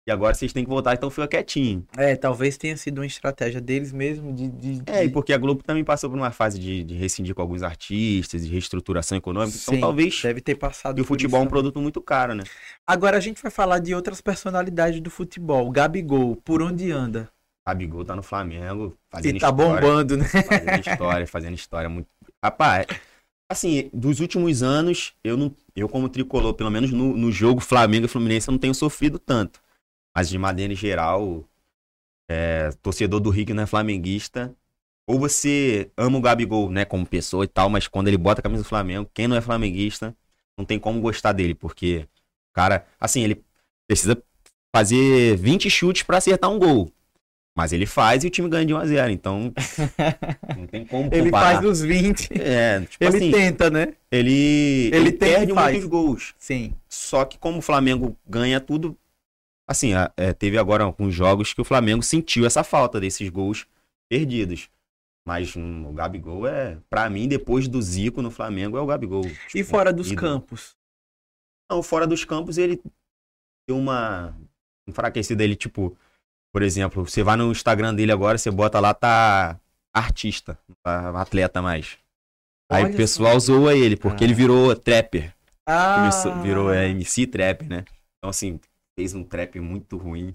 Speaker 2: e agora vocês têm que voltar, então fica quietinho.
Speaker 1: É, talvez tenha sido uma estratégia deles mesmo de. de-
Speaker 2: É, e porque a Globo também passou por uma fase de, de rescindir com alguns artistas, de reestruturação econômica,
Speaker 1: Sim,
Speaker 2: então talvez.
Speaker 1: deve ter passado.
Speaker 2: E o futebol é um produto muito caro, né?
Speaker 1: Agora a gente vai falar de outras personalidades do futebol. Gabigol, por onde anda?
Speaker 2: Gabigol tá no Flamengo, fazendo
Speaker 1: E tá
Speaker 2: história.
Speaker 1: bombando, né?
Speaker 2: fazendo história, fazendo história muito. Rapaz, assim, dos últimos anos, eu não, eu como tricolor, pelo menos no, no jogo Flamengo e Fluminense, eu não tenho sofrido tanto. Mas de maneira geral, é, torcedor do que não é flamenguista, ou você ama o Gabigol, né, como pessoa e tal, mas quando ele bota a camisa do Flamengo, quem não é flamenguista, não tem como gostar dele, porque o cara, assim, ele precisa fazer 20 chutes pra acertar um gol. Mas ele faz e o time ganha de 1 a 0 então <laughs> não tem como
Speaker 1: Ele
Speaker 2: comparar.
Speaker 1: faz os 20.
Speaker 2: É, tipo
Speaker 1: Ele
Speaker 2: assim,
Speaker 1: tenta, né?
Speaker 2: ele,
Speaker 1: ele
Speaker 2: ele, perde muitos gols.
Speaker 1: Sim.
Speaker 2: Só que como o Flamengo ganha tudo, assim, é, teve agora alguns jogos que o Flamengo sentiu essa falta desses gols perdidos. Mas hum, o Gabigol é, pra mim, depois do Zico no Flamengo, é o Gabigol.
Speaker 1: E
Speaker 2: Tipo,
Speaker 1: fora dos
Speaker 2: ídolo.
Speaker 1: campos?
Speaker 2: Não, fora dos campos ele deu uma enfraquecido. Ele, tipo, por exemplo, você vai no Instagram dele agora, você bota lá, tá artista, tá atleta mais. Aí
Speaker 1: Olha
Speaker 2: o pessoal zoa ele, porque
Speaker 1: Ah.
Speaker 2: ele virou trapper.
Speaker 1: Ah,
Speaker 2: Começou- virou é, MC trap, né? Então, assim, fez um trap muito ruim.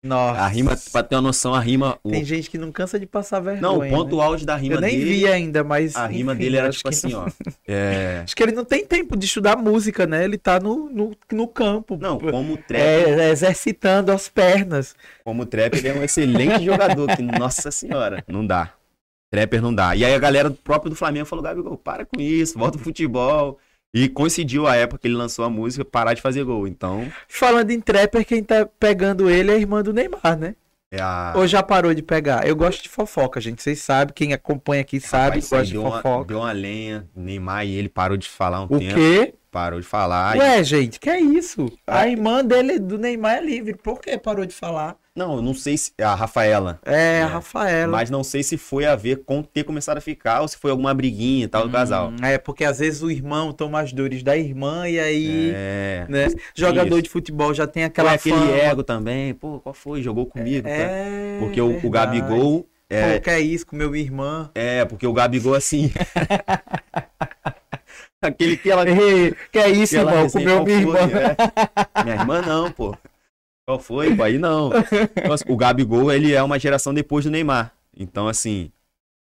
Speaker 1: Nossa.
Speaker 2: A rima, pra ter uma noção, a rima. o-
Speaker 1: Tem gente que não cansa de passar vergonha.
Speaker 2: Não, o ponto
Speaker 1: né?
Speaker 2: auge da rima
Speaker 1: Eu nem
Speaker 2: dele.
Speaker 1: vi ainda, mas.
Speaker 2: A rima
Speaker 1: enfim,
Speaker 2: dele era tipo assim, ó. <laughs> É...
Speaker 1: Acho que ele não tem tempo de estudar música, né? Ele tá no, no, no campo.
Speaker 2: Não, como trap,
Speaker 1: É, exercitando as pernas.
Speaker 2: como trap, ele é um excelente jogador. Que, <laughs> nossa senhora, não dá. Trapper não dá. E aí a galera do próprio do Flamengo falou: Gabigol, para com isso, volta pro futebol. E coincidiu a época que ele lançou a música parar de fazer gol. Então,
Speaker 1: Falando em trapper, quem tá pegando ele é a irmã do Neymar, né?
Speaker 2: é a.
Speaker 1: Ou já parou de pegar? Eu gosto de fofoca, gente. Vocês sabem, quem acompanha aqui sabe
Speaker 2: Rapaz,
Speaker 1: gosta de
Speaker 2: deu uma,
Speaker 1: fofoca.
Speaker 2: deu uma lenha. Neymar e ele parou de falar um
Speaker 1: O
Speaker 2: tempo.
Speaker 1: quê?
Speaker 2: Parou de falar. e-
Speaker 1: Ué, gente, que é isso? A
Speaker 2: Ah.
Speaker 1: irmã dele, do Neymar, é livre. Por que parou de falar?
Speaker 2: Não, eu não sei se. A Rafaela.
Speaker 1: É,
Speaker 2: É,
Speaker 1: a Rafaela.
Speaker 2: Mas não sei se foi a ver com ter começado a ficar ou se foi alguma briguinha e tal do casal.
Speaker 1: Hum, É, porque às vezes o irmão toma as dores da irmã e aí,
Speaker 2: É.
Speaker 1: né? Jogador
Speaker 2: isso.
Speaker 1: de futebol já tem
Speaker 2: Aquela
Speaker 1: aquela
Speaker 2: aquele ego também. Pô, qual foi? Jogou comigo, tá?
Speaker 1: É,
Speaker 2: Porque o, o. Gabigol. É,
Speaker 1: Pô, que é isso com meu irmão?
Speaker 2: é, porque o Gabigol, assim. <laughs> Aquele que ela. <laughs>
Speaker 1: Ei, que é isso,
Speaker 2: que
Speaker 1: irmão? Comeu minha irmã.
Speaker 2: É. <laughs> Minha irmã não, pô. Qual foi? Pô, aí não. Então, assim, o Gabigol, ele é uma geração depois do Neymar. Então, assim.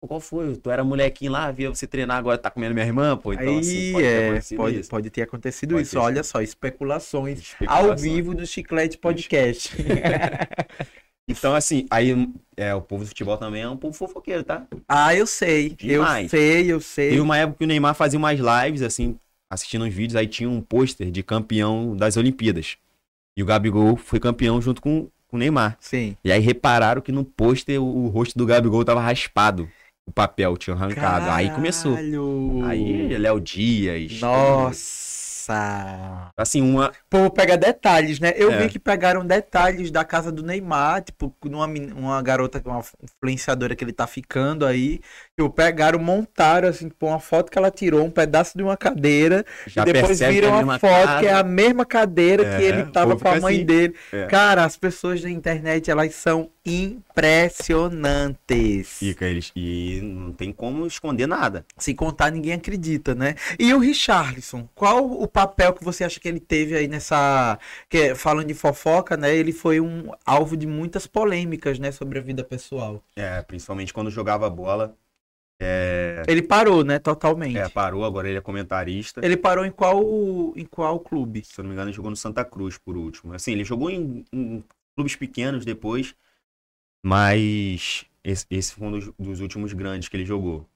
Speaker 2: pô, Qual foi? Tu era molequinho lá, via você treinar, agora tá comendo minha irmã, pô. Então,
Speaker 1: Aí
Speaker 2: assim, pode ter
Speaker 1: é,
Speaker 2: acontecido
Speaker 1: pode,
Speaker 2: isso.
Speaker 1: pode ter acontecido
Speaker 2: Pode
Speaker 1: isso.
Speaker 2: ter
Speaker 1: Olha só, especulações ao
Speaker 2: Especulações.
Speaker 1: vivo do Chiclete Podcast. <laughs>
Speaker 2: Então, assim, aí é, o povo do futebol também é um povo fofoqueiro, tá?
Speaker 1: ah, eu sei.
Speaker 2: Demais.
Speaker 1: Eu sei, eu sei.
Speaker 2: Teve uma época que o Neymar fazia umas lives, assim, assistindo uns vídeos, aí tinha um pôster de campeão das Olimpíadas. E o Gabigol foi campeão junto com, com o Neymar.
Speaker 1: Sim.
Speaker 2: E aí repararam que no pôster o, o rosto do Gabigol tava raspado. O papel tinha arrancado. Aí começou.
Speaker 1: Caralho.
Speaker 2: Aí Léo Dias.
Speaker 1: Nossa.
Speaker 2: Assim, uma.
Speaker 1: Povo pega detalhes, né? Eu
Speaker 2: É.
Speaker 1: vi que pegaram detalhes da casa do Neymar, tipo, numa uma garota, uma influenciadora que ele tá ficando aí. Tipo, pegaram, montaram, assim, tipo, uma foto que ela tirou, um pedaço de uma cadeira,
Speaker 2: Já
Speaker 1: e depois
Speaker 2: que é
Speaker 1: viram
Speaker 2: a
Speaker 1: a foto
Speaker 2: casa.
Speaker 1: que é a mesma cadeira que
Speaker 2: É,
Speaker 1: ele
Speaker 2: o
Speaker 1: tava com a mãe
Speaker 2: assim.
Speaker 1: dele.
Speaker 2: É.
Speaker 1: Cara, as pessoas da internet, elas são impressionantes.
Speaker 2: Fica eles. E não tem como esconder nada.
Speaker 1: Se contar, ninguém acredita, né? E o Richarlison, qual o papel que você acha que ele teve aí nessa. Que, falando de fofoca, né? Ele foi um alvo de muitas polêmicas, né? Sobre a vida pessoal.
Speaker 2: É, principalmente quando jogava bola. É,
Speaker 1: Ele parou, né? Totalmente.
Speaker 2: é, parou, agora ele é comentarista.
Speaker 1: Ele parou em qual, em qual clube?
Speaker 2: Se eu não me engano, ele jogou no Santa Cruz por último. Assim, ele jogou em, em clubes pequenos depois, mas esse, esse foi um dos, dos últimos grandes que ele jogou.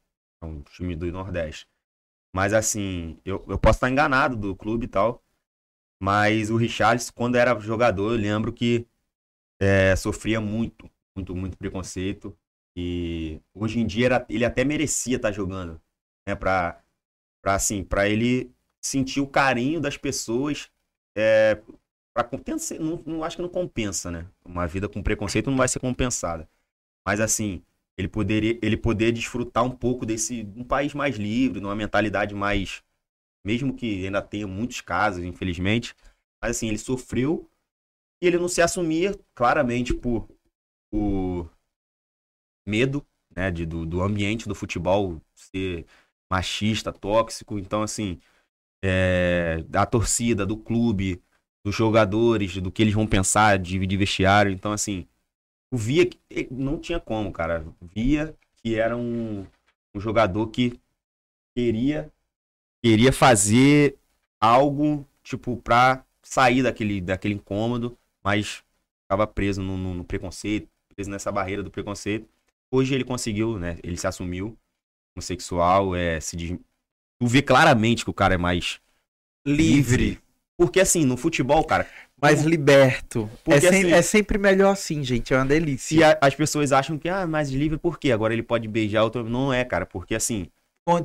Speaker 2: É um time do Nordeste. Mas assim, eu, eu posso estar enganado do clube e tal, mas o Richarlison, quando era jogador, eu lembro que é, sofria muito, muito, muito preconceito. E hoje em dia era- ele até merecia estar jogando, né? Pra, pra, assim, pra ele sentir o carinho das pessoas é, pra não, não acho que não compensa, né? Uma vida com preconceito não vai ser compensada. Mas assim, ele poderia, ele poder desfrutar um pouco desse um país mais livre, numa mentalidade mais, mesmo que ainda tenha muitos casos, infelizmente, mas assim, ele sofreu e ele não se assumia claramente por, por medo, né, de, do, do ambiente do futebol ser machista, tóxico, então assim, é, da torcida, do clube, dos jogadores, do que eles vão pensar, dividir vestiário. Então, assim, o Via que- não tinha como, cara. Via que era um, um jogador que queria queria fazer algo, tipo, pra sair daquele, daquele incômodo, mas estava preso no, no- no preconceito, preso nessa barreira do preconceito. Hoje ele conseguiu, né? Ele se assumiu homossexual, é, se des- Tu vê claramente que o cara é mais
Speaker 1: Livre,
Speaker 2: porque assim, no futebol, cara,
Speaker 1: mais liberto. É,
Speaker 2: Porque,
Speaker 1: sem-
Speaker 2: assim-
Speaker 1: é sempre melhor assim, gente. É uma delícia.
Speaker 2: a- as pessoas acham que, ah, mais livre por quê? Agora ele pode beijar outro. Não é, cara, porque assim.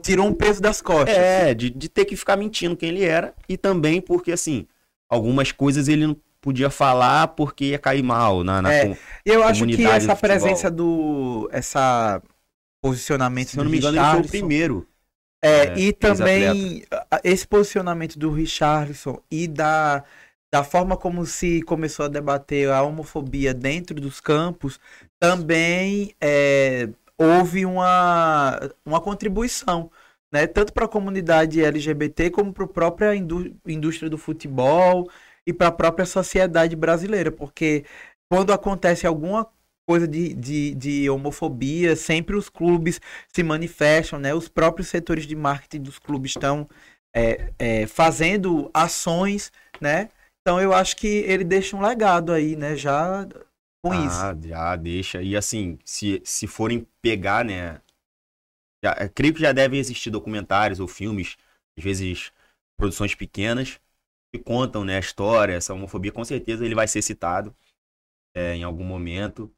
Speaker 1: Tirou um peso das costas.
Speaker 2: É, de, de ter que ficar mentindo quem ele era. E também porque, assim, algumas coisas ele não podia falar porque ia cair mal na, na
Speaker 1: É,
Speaker 2: com-
Speaker 1: eu acho que essa
Speaker 2: do
Speaker 1: presença do. Essa posicionamento
Speaker 2: Se eu não me engano, ele foi o primeiro.
Speaker 1: É,
Speaker 2: É,
Speaker 1: e também esse posicionamento do Richarlison e da da forma como se começou a debater a homofobia dentro dos campos, também é, houve uma, uma contribuição, né? Tanto para a comunidade LGBT como para a própria indú indústria do futebol e para a própria sociedade brasileira, porque quando acontece alguma coisa de, de, de, homofobia, sempre os clubes se manifestam, né? Os próprios setores de marketing dos clubes estão é, é, fazendo ações, né? Então eu acho que ele deixa um legado aí, né? Já com ah, isso.
Speaker 2: Já deixa. E assim, se, se forem pegar, né? Já, creio que já devem existir documentários ou filmes, às vezes produções pequenas, que contam né, a história, essa homofobia, com certeza ele vai ser citado é, em algum momento.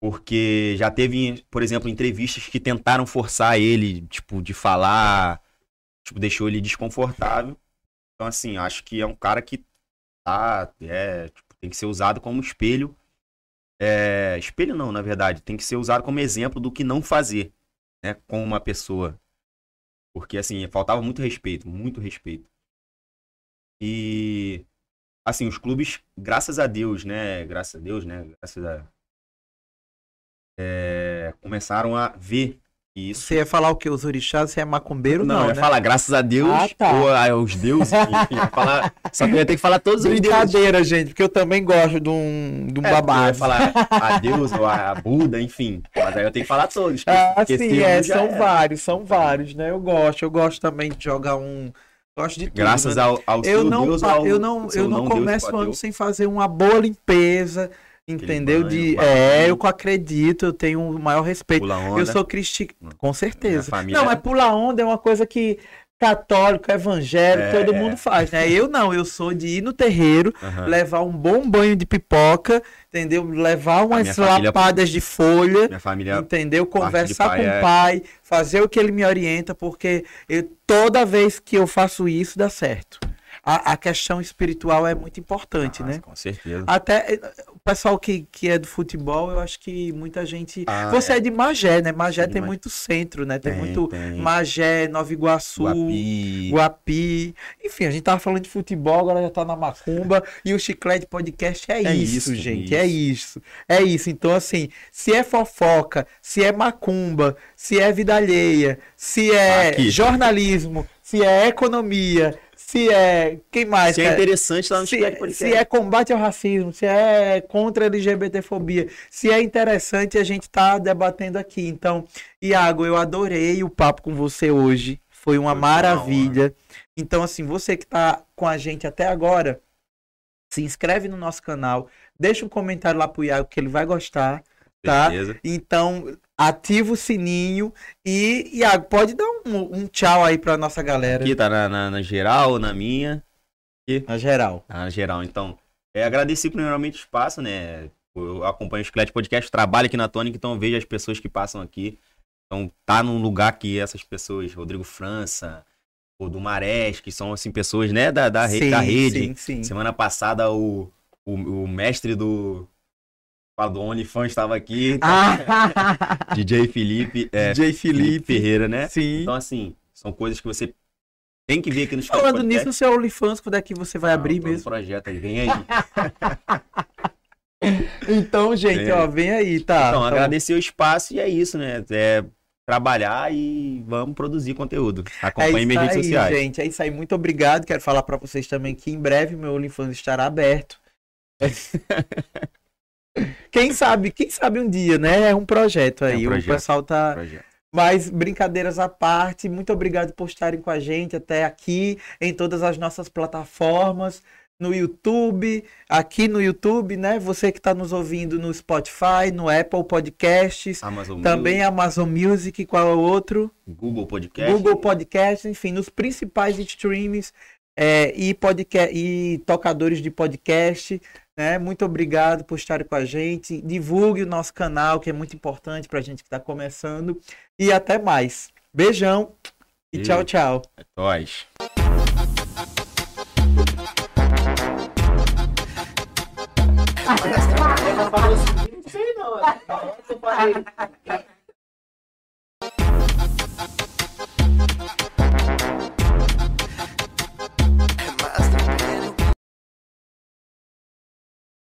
Speaker 2: Porque já teve, por exemplo, entrevistas que tentaram forçar ele, tipo, de falar, tipo, deixou ele desconfortável. Então, assim, acho que é um cara que tá, é, tipo, tem que ser usado como espelho. É, espelho não, na verdade, tem que ser usado como exemplo do que não fazer, né, com uma pessoa. Porque, assim, faltava muito respeito, muito respeito. E assim, os clubes, graças a Deus, né? Graças a Deus, né? Graças a. É, começaram a ver isso.
Speaker 1: Você ia falar o que? Os orixás? Você é macumbeiro? Não,
Speaker 2: não
Speaker 1: ia
Speaker 2: né? falar graças a Deus ah, tá. ou aos deuses. Enfim, falar, só que eu ia ter que falar todos os
Speaker 1: deuses. Brincadeira, gente, porque eu também gosto de um, de um é, babado. Eu ia
Speaker 2: falar a Deus ou a Buda, enfim. Mas aí eu tenho que falar todos.
Speaker 1: Ah, sim, é, são é. vários, são vários, né? Eu gosto, eu gosto também de jogar um Gosto de tudo,
Speaker 2: Graças né? ao, ao
Speaker 1: eu não, Deus, ao, eu não, eu não, não começo o ano sem fazer uma boa limpeza, entendeu? de, é, eu acredito, eu tenho o maior respeito. Eu sou cristão, com certeza. Não, mas pular onda é uma coisa que católico, evangélico, é, todo mundo faz, né? Eu não, eu sou de ir no terreiro, uhum. levar um bom banho de pipoca, entendeu? Levar umas lapadas de folha,
Speaker 2: minha família
Speaker 1: entendeu? Conversar com o é... pai, fazer o que ele me orienta, porque eu, toda vez que eu faço isso dá certo a, a questão espiritual é muito importante, ah, né?
Speaker 2: Com certeza.
Speaker 1: Até eh, o pessoal que, que é do futebol, eu acho que muita gente. Ah, Você é. é. de Magé, né? Magé tem muito centro, né? Tem, tem muito tem. Magé, Nova Iguaçu, Guapi. Guapi. Enfim, a gente tava falando de futebol, agora já tá na macumba. e o Chiclete Podcast é, é isso, isso, gente. É isso. É isso. É isso. Então, assim, se é fofoca, se é macumba, se é vida alheia, se é Aqui. jornalismo, se é economia, se é. Quem mais?
Speaker 2: Se é interessante lá no
Speaker 1: se, se é combate ao racismo, se é contra a LGBTfobia, se é interessante, a gente tá debatendo aqui. Então, Iago, eu adorei o papo com você hoje. Foi uma Foi maravilha. Então, assim, você que tá com a gente até agora, se inscreve no nosso canal, deixa um comentário lá pro Iago que ele vai gostar tá? Beleza. Então, ativa o sininho e, Iago, pode dar um, um tchau aí pra nossa galera.
Speaker 2: Aqui tá na, na, na geral, na minha.
Speaker 1: Aqui. Na geral.
Speaker 2: na geral, então. É, agradecer primeiramente o espaço, né? Eu acompanho o Esqueleto Podcast, trabalho aqui na Tônica, então vejo as pessoas que passam aqui. Então, tá num lugar que essas pessoas, Rodrigo França, o do Marés, que são, assim, pessoas, né, da, da, sim, da rede. Sim, sim. Semana passada, o, o, o mestre do, do OnlyFans estava aqui. Tá? <laughs> Ah. <laughs> DJ Felipe. É,
Speaker 1: DJ Felipe. Felipe.
Speaker 2: Ferreira, né?
Speaker 1: Sim.
Speaker 2: Então, assim, são coisas que você tem que ver aqui no
Speaker 1: Falando nisso, o seu OnlyFans, quando é que você vai abrir mesmo?
Speaker 2: projeto aí, vem aí. <laughs>
Speaker 1: então, gente, é. ó, vem aí, tá?
Speaker 2: Então, tá agradecer o espaço e é isso, né? É trabalhar e vamos produzir conteúdo. Acompanhe é minhas redes sociais.
Speaker 1: gente. É isso aí. Muito obrigado. Quero falar para vocês também que em breve meu OnlyFans estará aberto. Quem sabe, quem sabe um dia, né? É um projeto aí. É um projeto, o pessoal tá. Projeto. Mas brincadeiras à parte, muito obrigado por estarem com a gente até aqui em todas as nossas plataformas, no YouTube, aqui no YouTube, né? Você que está nos ouvindo no Spotify, no Apple Podcasts, Amazon também Music. Amazon Music, qual é o outro?
Speaker 2: Google Podcast.
Speaker 1: Google Podcast, enfim, nos principais streams é, e, podcast, e tocadores de podcast. Né? Muito obrigado por estar com a gente. Divulgue o nosso canal, que é muito importante para a gente que está começando. E até mais. Beijão e, e tchau, tchau.
Speaker 2: É nóis. Não sei não.